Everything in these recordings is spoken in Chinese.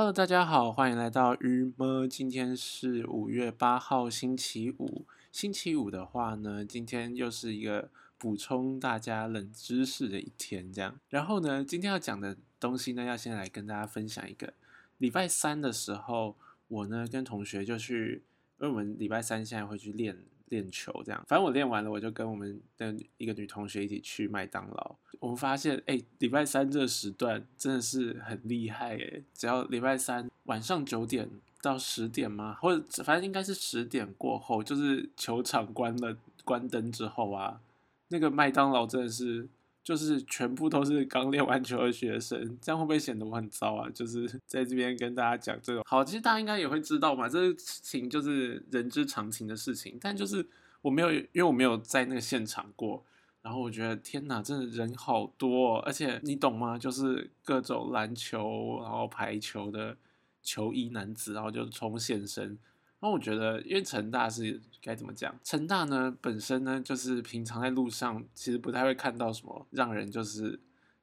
Hello，大家好，欢迎来到鱼么。今天是五月八号，星期五。星期五的话呢，今天又是一个补充大家冷知识的一天，这样。然后呢，今天要讲的东西呢，要先来跟大家分享一个。礼拜三的时候，我呢跟同学就去，因为我们礼拜三现在会去练。练球这样，反正我练完了，我就跟我们的一个女同学一起去麦当劳。我们发现，哎，礼拜三这个时段真的是很厉害哎！只要礼拜三晚上九点到十点吗？或者反正应该是十点过后，就是球场关了关灯之后啊，那个麦当劳真的是。就是全部都是刚练完球的学生，这样会不会显得我很糟啊？就是在这边跟大家讲这种好，其实大家应该也会知道嘛，这事情就是人之常情的事情。但就是我没有，因为我没有在那个现场过，然后我觉得天哪，真的人好多，哦而且你懂吗？就是各种篮球，然后排球的球衣男子，然后就冲现身。那我觉得，因为成大是该怎么讲？成大呢本身呢，就是平常在路上其实不太会看到什么让人就是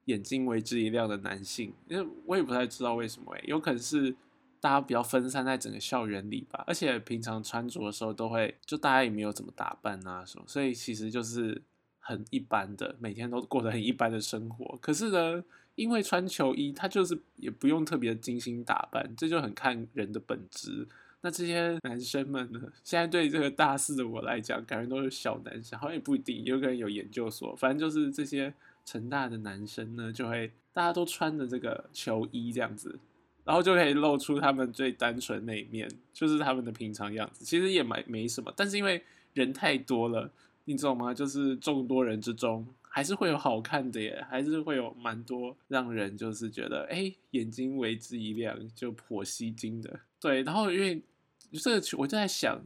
眼睛为之一亮的男性，因为我也不太知道为什么，有可能是大家比较分散在整个校园里吧，而且平常穿着的时候都会就大家也没有怎么打扮啊什么，所以其实就是很一般的，每天都过得很一般的生活。可是呢，因为穿球衣，他就是也不用特别精心打扮，这就很看人的本质。那这些男生们呢？现在对这个大四的我来讲，感觉都是小男生，好像也不一定，有可能有研究所。反正就是这些成大的男生呢，就会大家都穿着这个球衣这样子，然后就可以露出他们最单纯那一面，就是他们的平常样子。其实也没没什么，但是因为人太多了，你知道吗？就是众多人之中，还是会有好看的耶，还是会有蛮多让人就是觉得哎，眼睛为之一亮，就颇吸睛的。对，然后因为。这个我就在想，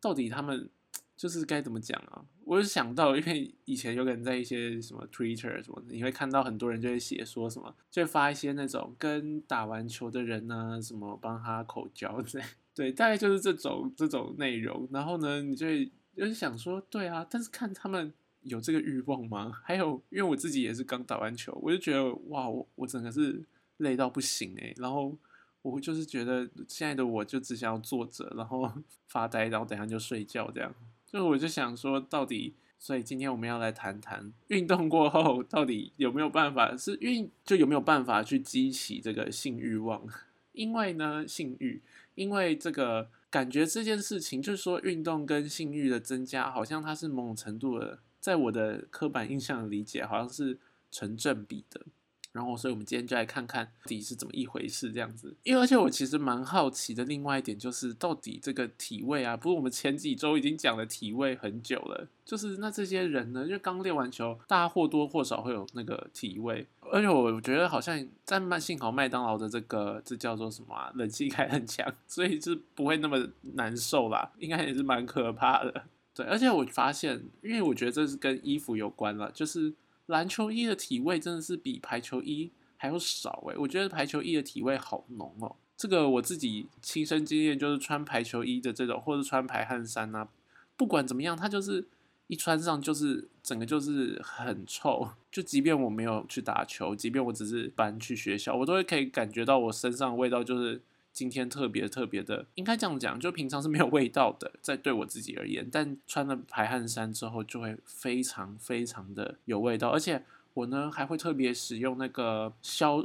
到底他们就是该怎么讲啊？我就想到，因为以前有可能在一些什么 Twitter 什么，你会看到很多人就会写说什么，就会发一些那种跟打完球的人呢，什么帮他口交之类，对，大概就是这种这种内容。然后呢，你就会就想说，对啊，但是看他们有这个欲望吗？还有，因为我自己也是刚打完球，我就觉得哇，我我整个是累到不行诶。然后。我就是觉得现在的我就只想要坐着，然后 发呆，然后等下就睡觉，这样。就我就想说，到底，所以今天我们要来谈谈运动过后到底有没有办法是运，就有没有办法去激起这个性欲望？因为呢，性欲，因为这个感觉这件事情，就是说运动跟性欲的增加，好像它是某种程度的，在我的刻板印象的理解，好像是成正比的。然后，所以我们今天就来看看到底是怎么一回事这样子。因为而且我其实蛮好奇的，另外一点就是到底这个体位啊，不是我们前几周已经讲了体位很久了，就是那这些人呢，因为刚练完球，大家或多或少会有那个体位。而且我觉得好像在麦，幸好麦当劳的这个这叫做什么啊，冷气开很强，所以是不会那么难受啦。应该也是蛮可怕的。对，而且我发现，因为我觉得这是跟衣服有关了，就是。篮球衣的体味真的是比排球衣还要少诶，我觉得排球衣的体味好浓哦。这个我自己亲身经验就是穿排球衣的这种，或者穿排汗衫啊，不管怎么样，它就是一穿上就是整个就是很臭。就即便我没有去打球，即便我只是搬去学校，我都会可以感觉到我身上味道就是。今天特别特别的，应该这样讲，就平常是没有味道的，在对我自己而言，但穿了排汗衫之后，就会非常非常的有味道，而且我呢还会特别使用那个消，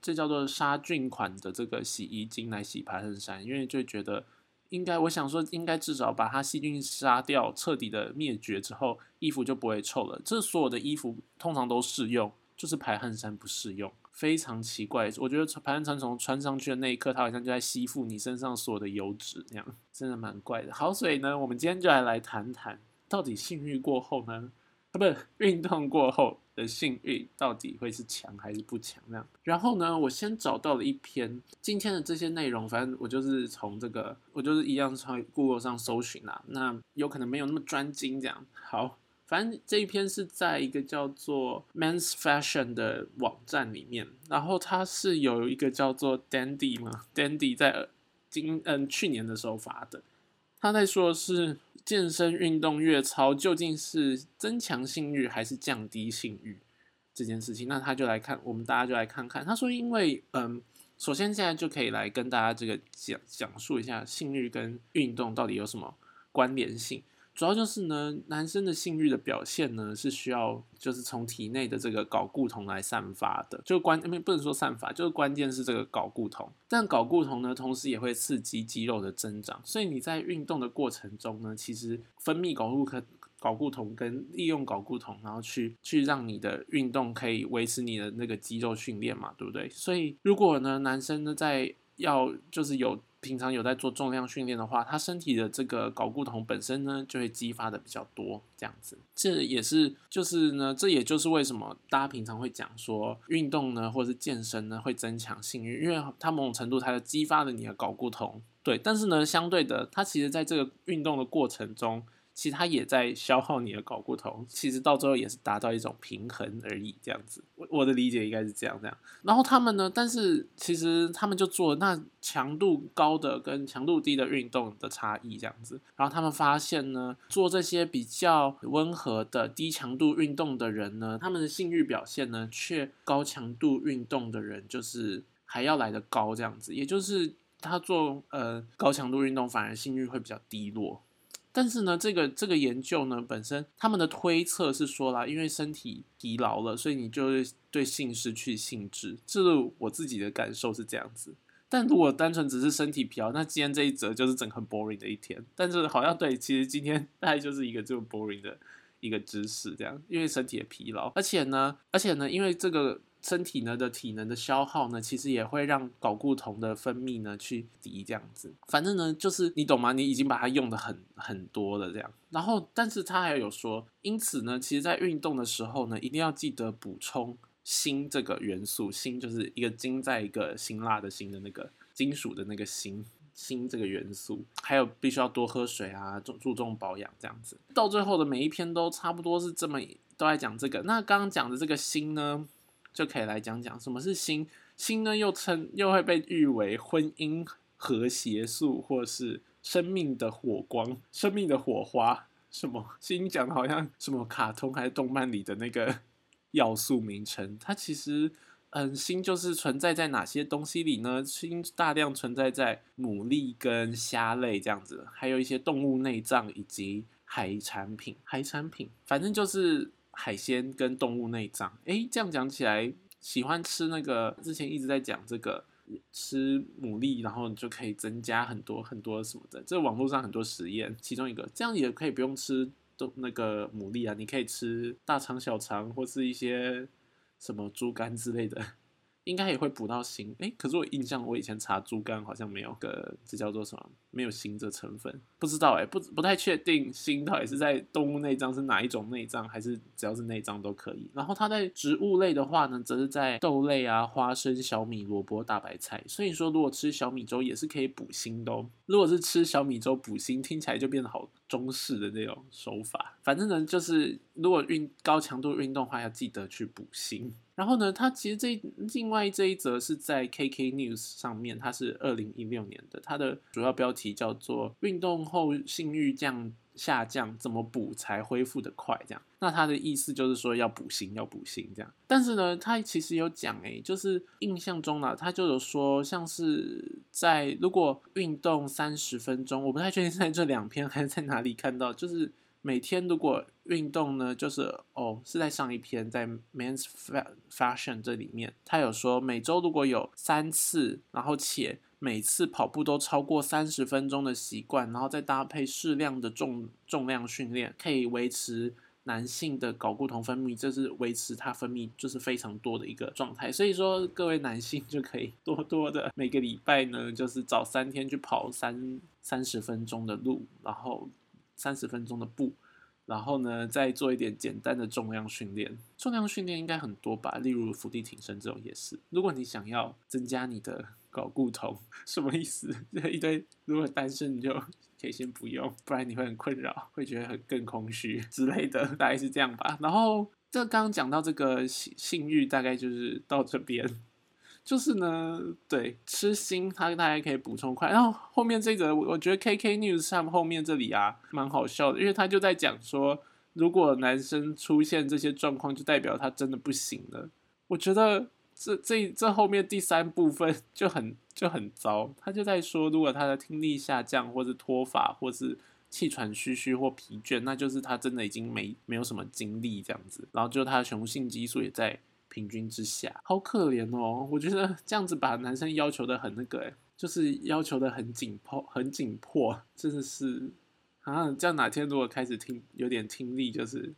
这叫做杀菌款的这个洗衣精来洗排汗衫，因为就觉得应该，我想说应该至少把它细菌杀掉，彻底的灭绝之后，衣服就不会臭了。这所有的衣服通常都适用，就是排汗衫不适用。非常奇怪，我觉得排汗衫从穿上去的那一刻，它好像就在吸附你身上所有的油脂那样，真的蛮怪的。好，所以呢，我们今天就来来谈谈，到底性欲过后呢，啊，不，运动过后的性欲到底会是强还是不强那样？然后呢，我先找到了一篇今天的这些内容，反正我就是从这个，我就是一样从 Google 上搜寻啦，那有可能没有那么专精这样。好。反正这一篇是在一个叫做 Men's Fashion 的网站里面，然后它是有一个叫做 Dandy 嘛，Dandy 在今嗯去年的时候发的，他在说的是健身运动越操究竟是增强性欲还是降低性欲这件事情，那他就来看，我们大家就来看看，他说因为嗯首先现在就可以来跟大家这个讲讲述一下性欲跟运动到底有什么关联性。主要就是呢，男生的性欲的表现呢是需要就是从体内的这个睾固酮来散发的，就关不能说散发，就是关键是这个睾固酮。但睾固酮呢，同时也会刺激肌肉的增长，所以你在运动的过程中呢，其实分泌睾固可睾固酮跟利用睾固酮，然后去去让你的运动可以维持你的那个肌肉训练嘛，对不对？所以如果呢，男生呢在要就是有。平常有在做重量训练的话，他身体的这个睾固酮本身呢，就会激发的比较多，这样子。这也是就是呢，这也就是为什么大家平常会讲说，运动呢，或者是健身呢，会增强性欲，因为它某种程度它就激发了你的睾固酮。对，但是呢，相对的，它其实在这个运动的过程中。其实它也在消耗你的睾固酮，其实到最后也是达到一种平衡而已，这样子。我我的理解应该是这样这样。然后他们呢，但是其实他们就做那强度高的跟强度低的运动的差异这样子。然后他们发现呢，做这些比较温和的低强度运动的人呢，他们的性欲表现呢，却高强度运动的人就是还要来的高这样子。也就是他做呃高强度运动，反而性欲会比较低落。但是呢，这个这个研究呢，本身他们的推测是说啦，因为身体疲劳了，所以你就会对性失去兴致。这是我自己的感受是这样子。但如果单纯只是身体疲劳，那今天这一则就是整很 boring 的一天。但是好像对，其实今天大概就是一个这么 boring 的一个知识，这样，因为身体的疲劳，而且呢，而且呢，因为这个。身体呢的体能的消耗呢，其实也会让睾固酮的分泌呢去低，这样子。反正呢，就是你懂吗？你已经把它用的很很多了，这样。然后，但是他还有说，因此呢，其实在运动的时候呢，一定要记得补充锌这个元素。锌就是一个金在一个辛辣的辛的那个金属的那个锌，锌这个元素。还有必须要多喝水啊，注注重保养这样子。到最后的每一篇都差不多是这么都在讲这个。那刚刚讲的这个锌呢？就可以来讲讲什么是锌。锌呢，又称又会被誉为婚姻和谐素，或是生命的火光、生命的火花。什么？锌讲的好像什么卡通还是动漫里的那个 要素名称？它其实，嗯，锌就是存在在哪些东西里呢？锌大量存在在牡蛎跟虾类这样子，还有一些动物内脏以及海产品。海产品，反正就是。海鲜跟动物内脏，哎，这样讲起来，喜欢吃那个之前一直在讲这个吃牡蛎，然后你就可以增加很多很多什么的。这网络上很多实验，其中一个这样也可以不用吃都那个牡蛎啊，你可以吃大肠、小肠或是一些什么猪肝之类的。应该也会补到锌，哎，可是我印象我以前查猪肝好像没有个，这叫做什么？没有锌这成分，不知道哎，不不太确定锌到底是在动物内脏是哪一种内脏，还是只要是内脏都可以。然后它在植物类的话呢，则是在豆类啊、花生、小米、萝卜、大白菜。所以说，如果吃小米粥也是可以补锌的。哦。如果是吃小米粥补锌，听起来就变得好中式的那种手法。反正呢，就是如果运高强度运动的话，要记得去补锌。然后呢，它其实这另外这一则是在 KK News 上面，它是二零一六年的，它的主要标题叫做“运动后性欲降下降，怎么补才恢复的快？”这样，那它的意思就是说要补锌，要补锌这样。但是呢，它其实有讲诶，就是印象中呢，它就有说，像是在如果运动三十分钟，我不太确定在这两篇还是在哪里看到，就是。每天如果运动呢，就是哦，是在上一篇在 Men's Fashion 这里面，他有说每周如果有三次，然后且每次跑步都超过三十分钟的习惯，然后再搭配适量的重重量训练，可以维持男性的睾固酮分泌，这是维持它分泌就是非常多的一个状态。所以说各位男性就可以多多的每个礼拜呢，就是早三天去跑三三十分钟的路，然后。三十分钟的步，然后呢，再做一点简单的重量训练。重量训练应该很多吧，例如伏地挺身这种也是。如果你想要增加你的睾固酮，什么意思？这一堆如果单身你就可以先不用，不然你会很困扰，会觉得很更空虚 之类的，大概是这样吧。然后这刚刚讲到这个性性欲，大概就是到这边。就是呢，对，吃心他大家可以补充快。然后后面这个，我觉得 K K News 上后面这里啊，蛮好笑的，因为他就在讲说，如果男生出现这些状况，就代表他真的不行了。我觉得这这这后面第三部分 就很就很糟，他就在说，如果他的听力下降，或是脱发，或是气喘吁吁或疲倦，那就是他真的已经没没有什么精力这样子。然后就他的雄性激素也在平均之下，好可怜哦。我觉得这样子把男生要求的很那个，诶就是要求的很紧迫，很紧迫，真的是啊。这样哪天如果开始听有点听力，就是。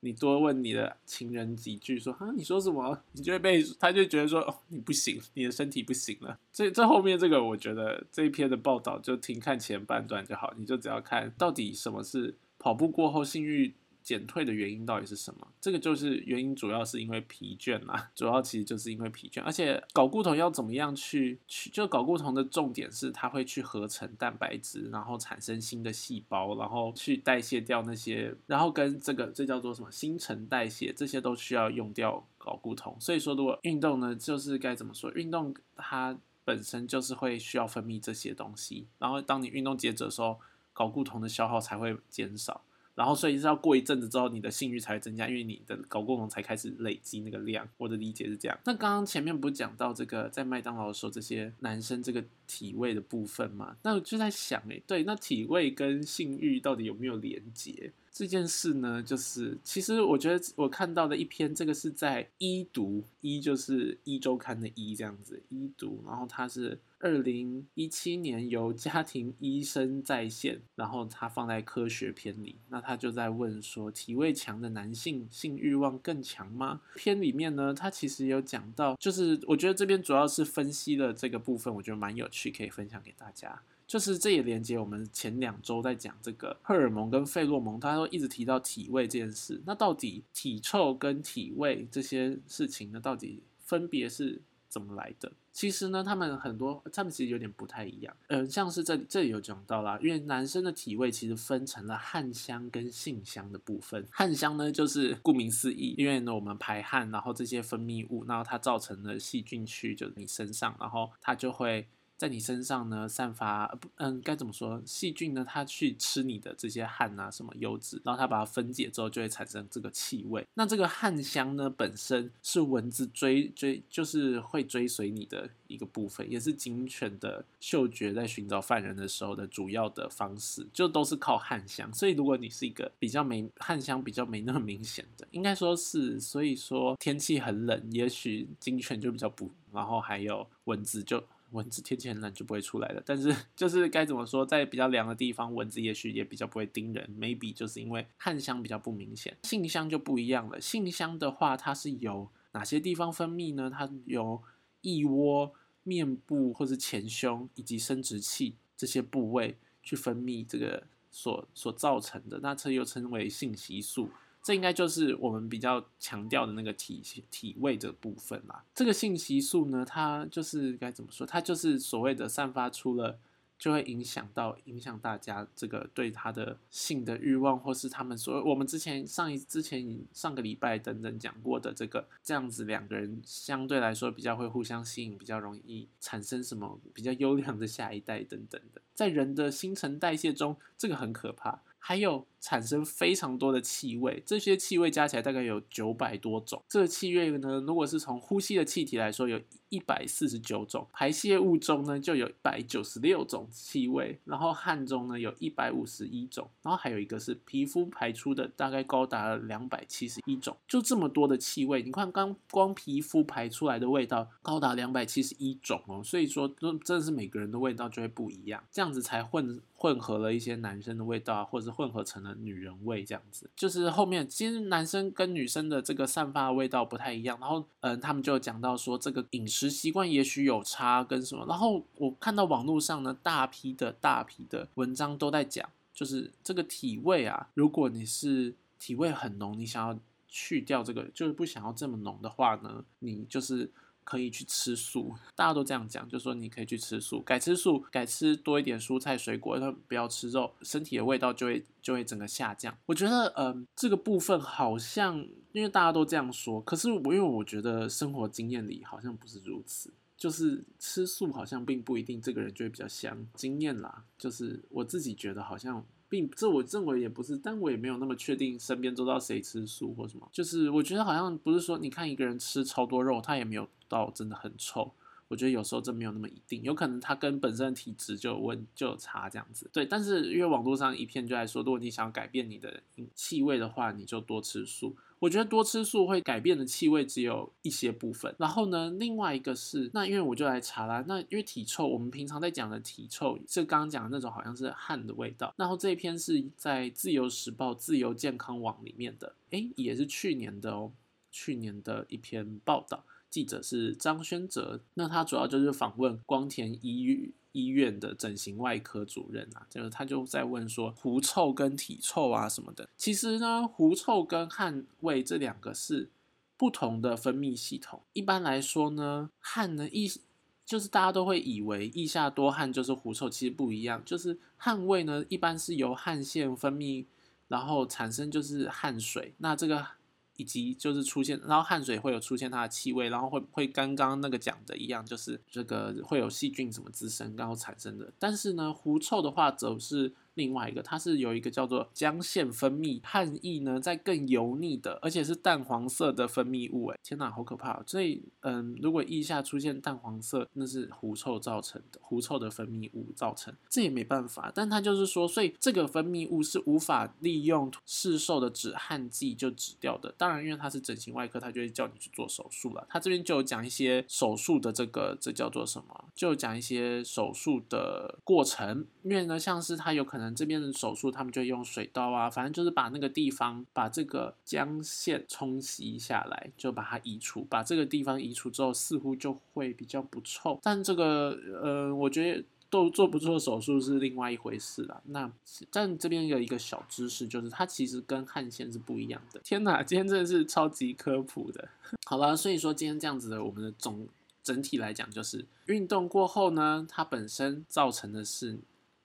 你多问你的情人几句，说啊，你说什么？你就会被他就觉得说，哦，你不行，你的身体不行了。这这后面这个，我觉得这一篇的报道就听看前半段就好，你就只要看到底什么是跑步过后性欲。减退的原因到底是什么？这个就是原因，主要是因为疲倦啦。主要其实就是因为疲倦，而且睾固酮要怎么样去去？就睾固酮的重点是它会去合成蛋白质，然后产生新的细胞，然后去代谢掉那些，然后跟这个这叫做什么新陈代谢，这些都需要用掉睾固酮。所以说，如果运动呢，就是该怎么说？运动它本身就是会需要分泌这些东西，然后当你运动截止的时候，睾固酮的消耗才会减少。然后，所以是要过一阵子之后，你的性欲才会增加，因为你的睾固酮才开始累积那个量。我的理解是这样。那刚刚前面不是讲到这个在麦当劳的时候，这些男生这个体位的部分嘛？那我就在想，哎，对，那体位跟性欲到底有没有连结？这件事呢，就是其实我觉得我看到的一篇，这个是在一读，一就是一周刊的一这样子，一读，然后它是二零一七年由家庭医生在线，然后他放在科学篇里，那他就在问说，体位强的男性性欲望更强吗？篇里面呢，他其实有讲到，就是我觉得这边主要是分析了这个部分，我觉得蛮有趣，可以分享给大家。就是这也连接我们前两周在讲这个荷尔蒙跟费洛蒙，他都一直提到体味这件事。那到底体臭跟体味这些事情呢，到底分别是怎么来的？其实呢，他们很多，他们其实有点不太一样。嗯，像是这里这里有讲到啦，因为男生的体味其实分成了汗香跟性香的部分。汗香呢，就是顾名思义，因为呢我们排汗，然后这些分泌物，然后它造成了细菌区就你身上，然后它就会。在你身上呢，散发不，嗯，该怎么说？细菌呢，它去吃你的这些汗啊，什么油脂，然后它把它分解之后，就会产生这个气味。那这个汗香呢，本身是蚊子追追，就是会追随你的一个部分，也是警犬的嗅觉在寻找犯人的时候的主要的方式，就都是靠汗香。所以，如果你是一个比较没汗香比较没那么明显的，应该说是，所以说天气很冷，也许警犬就比较不，然后还有蚊子就。蚊子天气很冷就不会出来了，但是就是该怎么说，在比较凉的地方，蚊子也许也比较不会叮人。maybe 就是因为汗香比较不明显，性香就不一样了。性香的话，它是由哪些地方分泌呢？它由腋窝、面部或是前胸以及生殖器这些部位去分泌这个所所造成的，那这又称为性激素。这应该就是我们比较强调的那个体体位的部分啦。这个性激素呢，它就是该怎么说？它就是所谓的散发出了。就会影响到影响大家这个对他的性的欲望，或是他们所我们之前上一之前上个礼拜等等讲过的这个这样子两个人相对来说比较会互相吸引，比较容易产生什么比较优良的下一代等等的，在人的新陈代谢中，这个很可怕。还有产生非常多的气味，这些气味加起来大概有九百多种。这个气味呢，如果是从呼吸的气体来说，有一百四十九种；排泄物中呢，就有一百九十六种气味；然后汗中呢，有一百五十一种；然后还有一个是皮肤排出的，大概高达了两百七十一种。就这么多的气味，你看刚光皮肤排出来的味道高达两百七十一种哦，所以说，真的是每个人的味道就会不一样，这样子才混混合了一些男生的味道，或者是混合成了女人味，这样子。就是后面其实男生跟女生的这个散发味道不太一样，然后嗯，他们就讲到说这个饮食习惯也许有差跟什么。然后我看到网络上呢，大批的大批的文章都在讲，就是这个体味啊，如果你是体味很浓，你想要去掉这个，就是不想要这么浓的话呢，你就是。可以去吃素，大家都这样讲，就说你可以去吃素，改吃素，改吃多一点蔬菜水果，不要吃肉，身体的味道就会就会整个下降。我觉得，嗯，这个部分好像因为大家都这样说，可是我因为我觉得生活经验里好像不是如此，就是吃素好像并不一定这个人就会比较香。经验啦，就是我自己觉得好像。并这我认为也不是，但我也没有那么确定身边周遭谁吃素或什么。就是我觉得好像不是说，你看一个人吃超多肉，他也没有到真的很臭。我觉得有时候这没有那么一定，有可能他跟本身的体质就有问就有差这样子。对，但是因为网络上一片就在说，如果你想要改变你的气味的话，你就多吃素。我觉得多吃素会改变的气味只有一些部分。然后呢，另外一个是，那因为我就来查啦，那因为体臭，我们平常在讲的体臭是刚刚讲的那种，好像是汗的味道。然后这一篇是在自由时报自由健康网里面的，诶，也是去年的哦，去年的一篇报道。记者是张轩哲，那他主要就是访问光田医院医院的整形外科主任啊，就是他就在问说狐臭跟体臭啊什么的。其实呢，狐臭跟汗味这两个是不同的分泌系统。一般来说呢，汗呢腋就是大家都会以为腋下多汗就是狐臭，其实不一样。就是汗味呢，一般是由汗腺分泌，然后产生就是汗水。那这个。以及就是出现，然后汗水会有出现它的气味，然后会会刚刚那个讲的一样，就是这个会有细菌什么滋生，然后产生的。但是呢，狐臭的话则是。另外一个，它是有一个叫做浆腺分泌汗液呢，在更油腻的，而且是淡黄色的分泌物。哎，天哪，好可怕！所以，嗯，如果腋下出现淡黄色，那是狐臭造成的，狐臭的分泌物造成，这也没办法。但它就是说，所以这个分泌物是无法利用市售的止汗剂就止掉的。当然，因为它是整形外科，他就会叫你去做手术了。他这边就有讲一些手术的这个，这叫做什么？就讲一些手术的过程。因为呢，像是它有可能。这边的手术，他们就用水刀啊，反正就是把那个地方把这个浆线冲洗下来，就把它移除。把这个地方移除之后，似乎就会比较不臭。但这个呃，我觉得都做不做手术是另外一回事了。那但这边有一个小知识，就是它其实跟汗腺是不一样的。天哪，今天真的是超级科普的。好了，所以说今天这样子的，我们的总整体来讲，就是运动过后呢，它本身造成的是。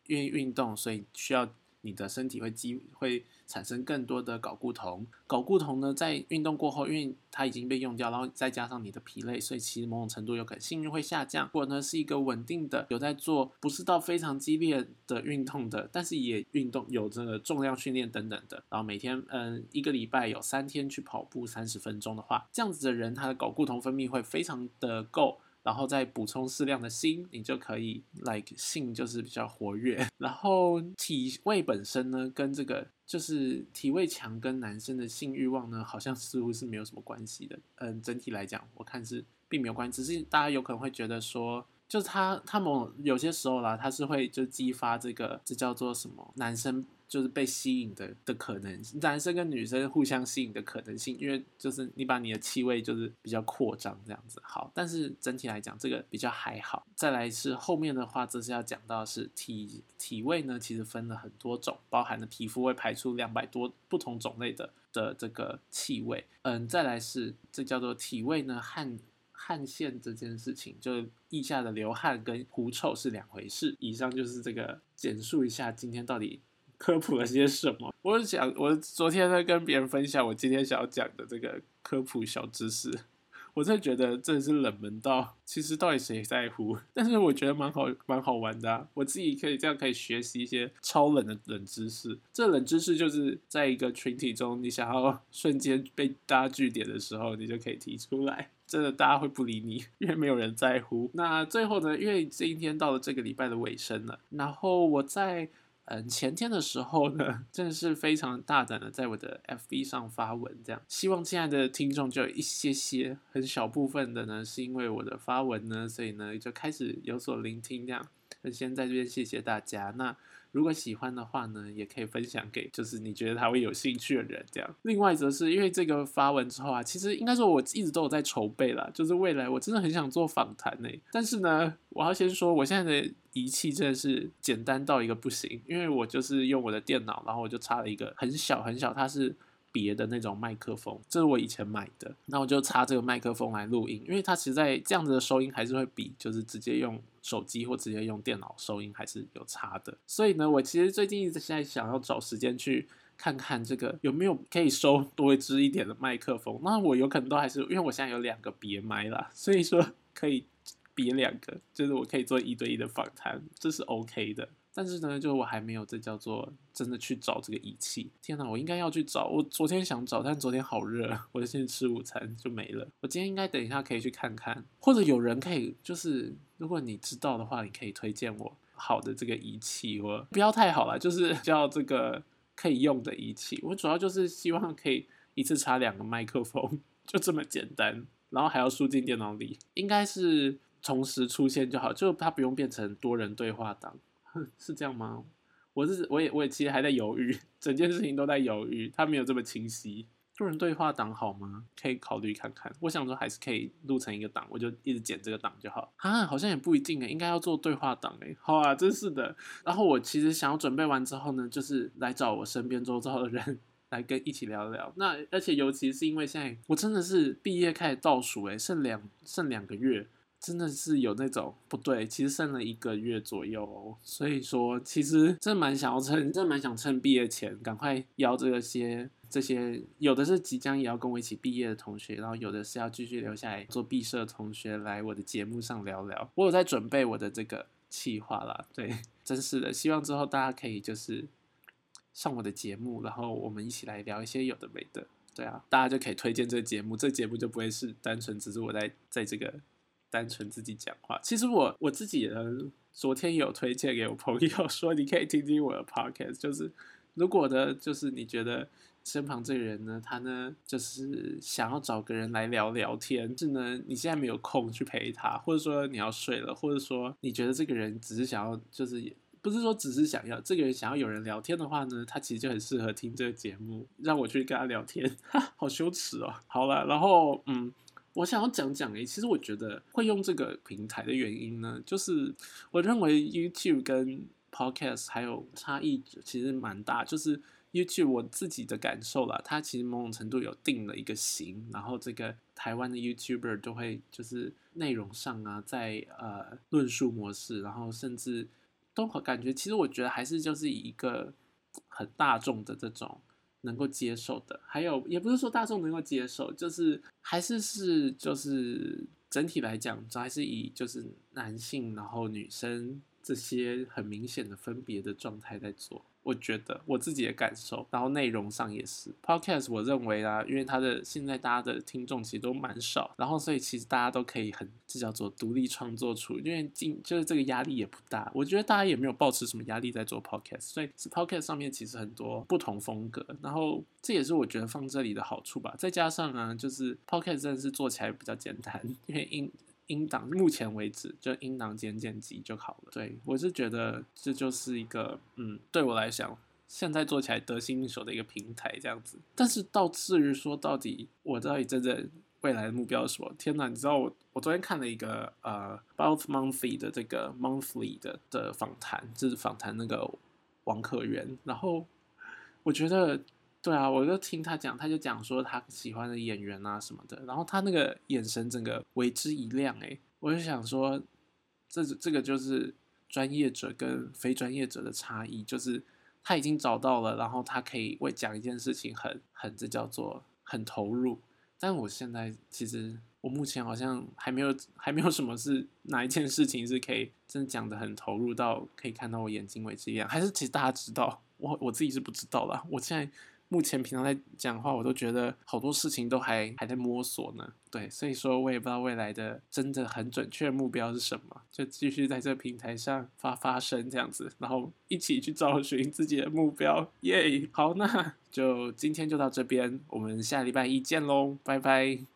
因为运动，所以需要你的身体会积会产生更多的睾固酮。睾固酮呢，在运动过后，因为它已经被用掉，然后再加上你的疲累，所以其实某种程度有可能性欲会下降。如果呢是一个稳定的，有在做，不是到非常激烈的运动的，但是也运动有这个重量训练等等的，然后每天嗯一个礼拜有三天去跑步三十分钟的话，这样子的人他的睾固酮分泌会非常的够。然后再补充适量的锌，你就可以 like 性就是比较活跃。然后体味本身呢，跟这个就是体味强跟男生的性欲望呢，好像似乎是没有什么关系的。嗯，整体来讲，我看是并没有关系，只是大家有可能会觉得说，就是他他们有些时候啦，他是会就激发这个，这叫做什么男生。就是被吸引的的可能，男生跟女生互相吸引的可能性，因为就是你把你的气味就是比较扩张这样子。好，但是整体来讲，这个比较还好。再来是后面的话，这是要讲到是体体味呢，其实分了很多种，包含了皮肤会排出两百多不同种类的的这个气味。嗯，再来是这叫做体味呢，汗汗腺这件事情，就腋下的流汗跟狐臭是两回事。以上就是这个简述一下今天到底。科普了些什么？我想，我昨天在跟别人分享我今天想要讲的这个科普小知识，我真的觉得真的是冷门到，其实到底谁在乎？但是我觉得蛮好，蛮好玩的。我自己可以这样可以学习一些超冷的冷知识。这冷知识就是在一个群体中，你想要瞬间被大家据点的时候，你就可以提出来。真的，大家会不理你，因为没有人在乎。那最后呢？因为今天到了这个礼拜的尾声了，然后我在。嗯，前天的时候呢，真的是非常大胆的在我的 FB 上发文，这样希望亲爱的听众就有一些些很小部分的呢，是因为我的发文呢，所以呢就开始有所聆听，这样，那先在这边谢谢大家。那。如果喜欢的话呢，也可以分享给就是你觉得他会有兴趣的人，这样。另外则是因为这个发文之后啊，其实应该说我一直都有在筹备啦，就是未来我真的很想做访谈呢。但是呢，我要先说，我现在的仪器真的是简单到一个不行，因为我就是用我的电脑，然后我就插了一个很小很小，它是。别的那种麦克风，这是我以前买的，那我就插这个麦克风来录音，因为它其实在这样子的收音还是会比就是直接用手机或直接用电脑收音还是有差的。所以呢，我其实最近一直在想要找时间去看看这个有没有可以收多一支一点的麦克风。那我有可能都还是因为我现在有两个别麦啦，所以说可以别两个，就是我可以做一对一的访谈，这是 OK 的。但是呢，就我还没有这叫做真的去找这个仪器。天哪，我应该要去找。我昨天想找，但昨天好热，我就先吃午餐就没了。我今天应该等一下可以去看看，或者有人可以，就是如果你知道的话，你可以推荐我好的这个仪器，或不要太好了，就是叫这个可以用的仪器。我主要就是希望可以一次插两个麦克风，就这么简单，然后还要输进电脑里，应该是同时出现就好，就它不用变成多人对话档。是这样吗？我是我也我也其实还在犹豫，整件事情都在犹豫，它没有这么清晰。多人对话档好吗？可以考虑看看。我想说还是可以录成一个档，我就一直剪这个档就好。啊，好像也不一定诶，应该要做对话档诶。好啊，真是的。然后我其实想要准备完之后呢，就是来找我身边周遭的人 来跟一起聊聊。那而且尤其是因为现在我真的是毕业开始倒数诶，剩两剩两个月。真的是有那种不对，其实剩了一个月左右哦，所以说其实真蛮想要趁，真蛮想趁毕业前赶快邀这些这些，有的是即将也要跟我一起毕业的同学，然后有的是要继续留下来做毕设同学来我的节目上聊聊。我有在准备我的这个企划啦，对，真是的，希望之后大家可以就是上我的节目，然后我们一起来聊一些有的没的，对啊，大家就可以推荐这个节目，这节目就不会是单纯只是我在在这个。单纯自己讲话，其实我我自己呢，昨天有推荐给我朋友说，你可以听听我的 podcast。就是如果呢，就是你觉得身旁这个人呢，他呢就是想要找个人来聊聊天，是呢你现在没有空去陪他，或者说你要睡了，或者说你觉得这个人只是想要，就是也不是说只是想要这个人想要有人聊天的话呢，他其实就很适合听这个节目，让我去跟他聊天，好羞耻哦。好了，然后嗯。我想要讲讲诶，其实我觉得会用这个平台的原因呢，就是我认为 YouTube 跟 Podcast 还有差异其实蛮大。就是 YouTube 我自己的感受啦，它其实某种程度有定了一个型，然后这个台湾的 YouTuber 都会就是内容上啊，在呃论述模式，然后甚至都感觉，其实我觉得还是就是以一个很大众的这种。能够接受的，还有也不是说大众能够接受，就是还是是就是整体来讲，主要还是以就是男性然后女生这些很明显的分别的状态在做。我觉得我自己的感受，然后内容上也是 podcast。我认为啊，因为它的现在大家的听众其实都蛮少，然后所以其实大家都可以很这叫做独立创作出，因为进就是这个压力也不大。我觉得大家也没有抱持什么压力在做 podcast，所以 podcast 上面其实很多不同风格，然后这也是我觉得放这里的好处吧。再加上啊，就是 podcast 真的是做起来比较简单，因为音。音档目前为止就音档剪剪辑就好了。对我是觉得这就是一个嗯，对我来讲现在做起来得心应手的一个平台这样子。但是到至于说到底我到底真正未来的目标是什么？天哪！你知道我我昨天看了一个呃 Bout Monthly 的这个 Monthly 的的访谈，就是访谈那个王可元，然后我觉得。对啊，我就听他讲，他就讲说他喜欢的演员啊什么的，然后他那个眼神整个为之一亮，诶，我就想说，这这个就是专业者跟非专业者的差异，就是他已经找到了，然后他可以为讲一件事情很很这叫做很投入，但我现在其实我目前好像还没有还没有什么是哪一件事情是可以真的讲的很投入到可以看到我眼睛为之一亮，还是其实大家知道，我我自己是不知道啦，我现在。目前平常在讲话，我都觉得好多事情都还还在摸索呢。对，所以说我也不知道未来的真的很准确目标是什么，就继续在这个平台上发发声这样子，然后一起去找寻自己的目标。耶，好，那就今天就到这边，我们下礼拜一见喽，拜拜。